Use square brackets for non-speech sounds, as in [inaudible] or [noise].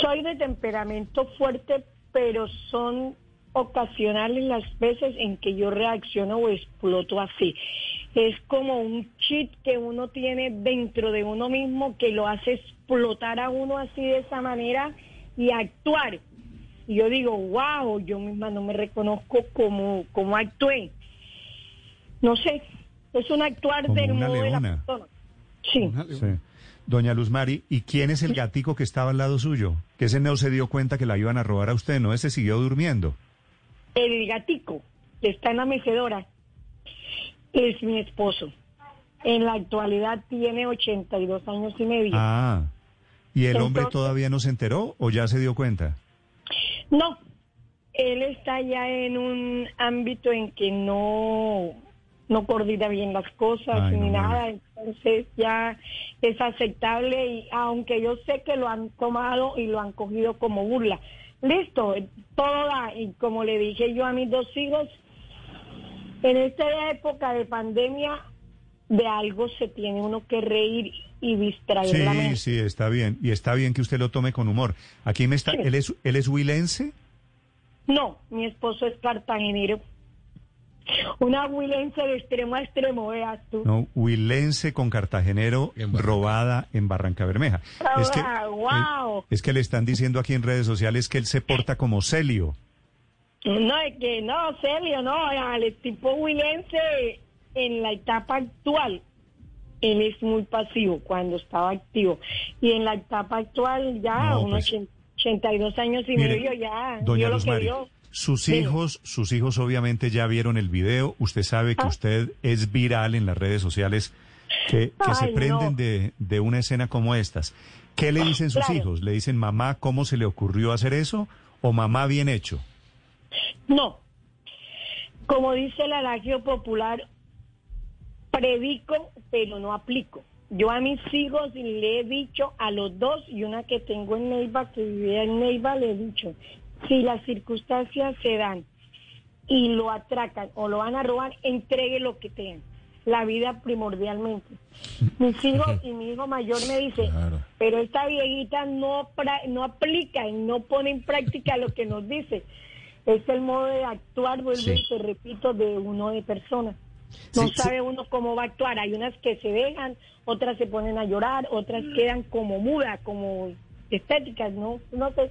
soy de temperamento fuerte, pero son ocasionales las veces en que yo reacciono o exploto así. Es como un chip que uno tiene dentro de uno mismo que lo hace explotar a uno así de esa manera y actuar. Y yo digo, wow, yo misma no me reconozco como, como actué. No sé, es un actuar Como del modo de la persona. Sí. Sí. Doña Luz Mari, ¿y quién es el gatico que estaba al lado suyo? Que ese no se dio cuenta que la iban a robar a usted, ¿no? Ese siguió durmiendo. El gatico que está en la mecedora es mi esposo. En la actualidad tiene 82 años y medio. Ah, ¿y el hombre todavía no se enteró o ya se dio cuenta? No, él está ya en un ámbito en que no, no coordina bien las cosas Ay, ni nada, entonces ya es aceptable y aunque yo sé que lo han tomado y lo han cogido como burla. Listo, todo da, y como le dije yo a mis dos hijos, en esta época de pandemia de algo se tiene uno que reír y distraer la Sí, mente. sí, está bien. Y está bien que usted lo tome con humor. Aquí me está... Sí. ¿Él es, él es huilense? No, mi esposo es cartagenero. Una huilense de extremo a extremo, veas tú. No, huilense con cartagenero En robada en Barranca Bermeja. Ah, Es que, guau. eh, es que le están diciendo aquí en redes sociales que él se porta como Celio. No, es que no, Celio, no, el tipo huilense en la etapa actual, él es muy pasivo cuando estaba activo. Y en la etapa actual ya, No, unos pues. 82 años y medio ya, Doña vio lo que Mari, vio. Sus hijos, sus hijos obviamente ya vieron el video. Usted sabe que Ah. usted es viral en las redes sociales, que, que se prenden no. de, de una escena como estas. ¿Qué le dicen sus Claro. hijos? ¿Le dicen, mamá, cómo se le ocurrió hacer eso? ¿O mamá, bien hecho? No. Como dice el adagio popular, predico, pero no aplico. Yo a mis hijos le he dicho, a los dos, y una que tengo en Neiva, que vivía en Neiva, le he dicho, si las circunstancias se dan y lo atracan o lo van a robar, entregue lo que tengan. La vida primordialmente. Mis [laughs] hijos y mi hijo mayor me dice, Claro. pero esta viejita no, pra- no aplica y no pone en práctica lo que nos dice. Es el modo de actuar, vuelvo Sí. y te repito, de uno de persona. No Sí, sabe uno cómo va a actuar. Hay unas que se dejan, otras se ponen a llorar, otras quedan como mudas, como estéticas, ¿no? No sé.